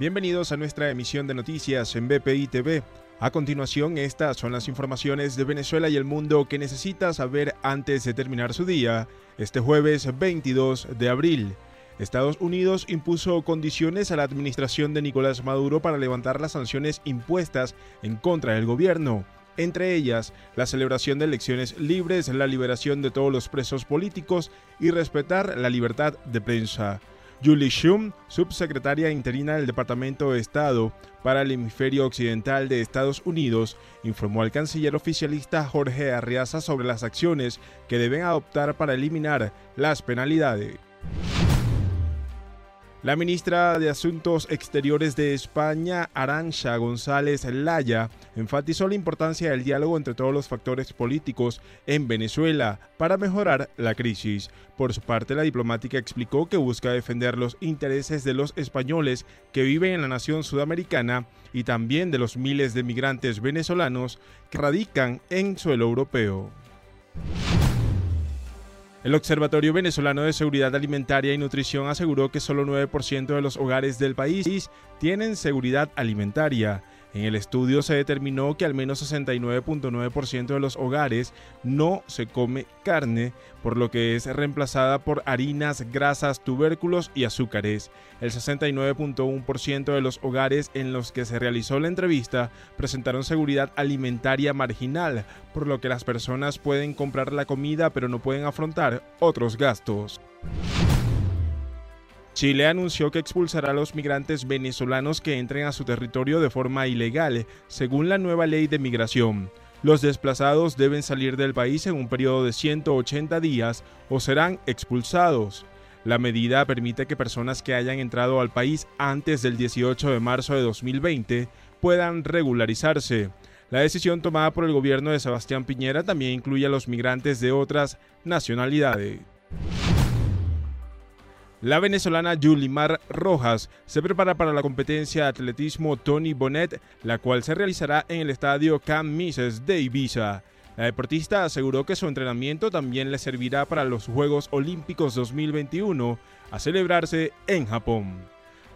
Bienvenidos a nuestra emisión de noticias en BPI TV. A continuación, estas son las informaciones de Venezuela y el mundo que necesita saber antes de terminar su día, este jueves 22 de abril. Estados Unidos impuso condiciones a la administración de Nicolás Maduro para levantar las sanciones impuestas en contra del gobierno entre ellas la celebración de elecciones libres, la liberación de todos los presos políticos y respetar la libertad de prensa. Julie Shum, subsecretaria interina del Departamento de Estado para el Hemisferio Occidental de Estados Unidos, informó al canciller oficialista Jorge Arriaza sobre las acciones que deben adoptar para eliminar las penalidades. La ministra de Asuntos Exteriores de España, Arancha González Laya, enfatizó la importancia del diálogo entre todos los factores políticos en Venezuela para mejorar la crisis. Por su parte, la diplomática explicó que busca defender los intereses de los españoles que viven en la nación sudamericana y también de los miles de migrantes venezolanos que radican en suelo europeo. El Observatorio Venezolano de Seguridad Alimentaria y Nutrición aseguró que solo 9% de los hogares del país tienen seguridad alimentaria. En el estudio se determinó que al menos 69.9% de los hogares no se come carne, por lo que es reemplazada por harinas, grasas, tubérculos y azúcares. El 69.1% de los hogares en los que se realizó la entrevista presentaron seguridad alimentaria marginal, por lo que las personas pueden comprar la comida pero no pueden afrontar otros gastos. Chile anunció que expulsará a los migrantes venezolanos que entren a su territorio de forma ilegal, según la nueva ley de migración. Los desplazados deben salir del país en un periodo de 180 días o serán expulsados. La medida permite que personas que hayan entrado al país antes del 18 de marzo de 2020 puedan regularizarse. La decisión tomada por el gobierno de Sebastián Piñera también incluye a los migrantes de otras nacionalidades. La venezolana Yulimar Rojas se prepara para la competencia de atletismo Tony Bonet, la cual se realizará en el estadio Camp de Ibiza. La deportista aseguró que su entrenamiento también le servirá para los Juegos Olímpicos 2021 a celebrarse en Japón.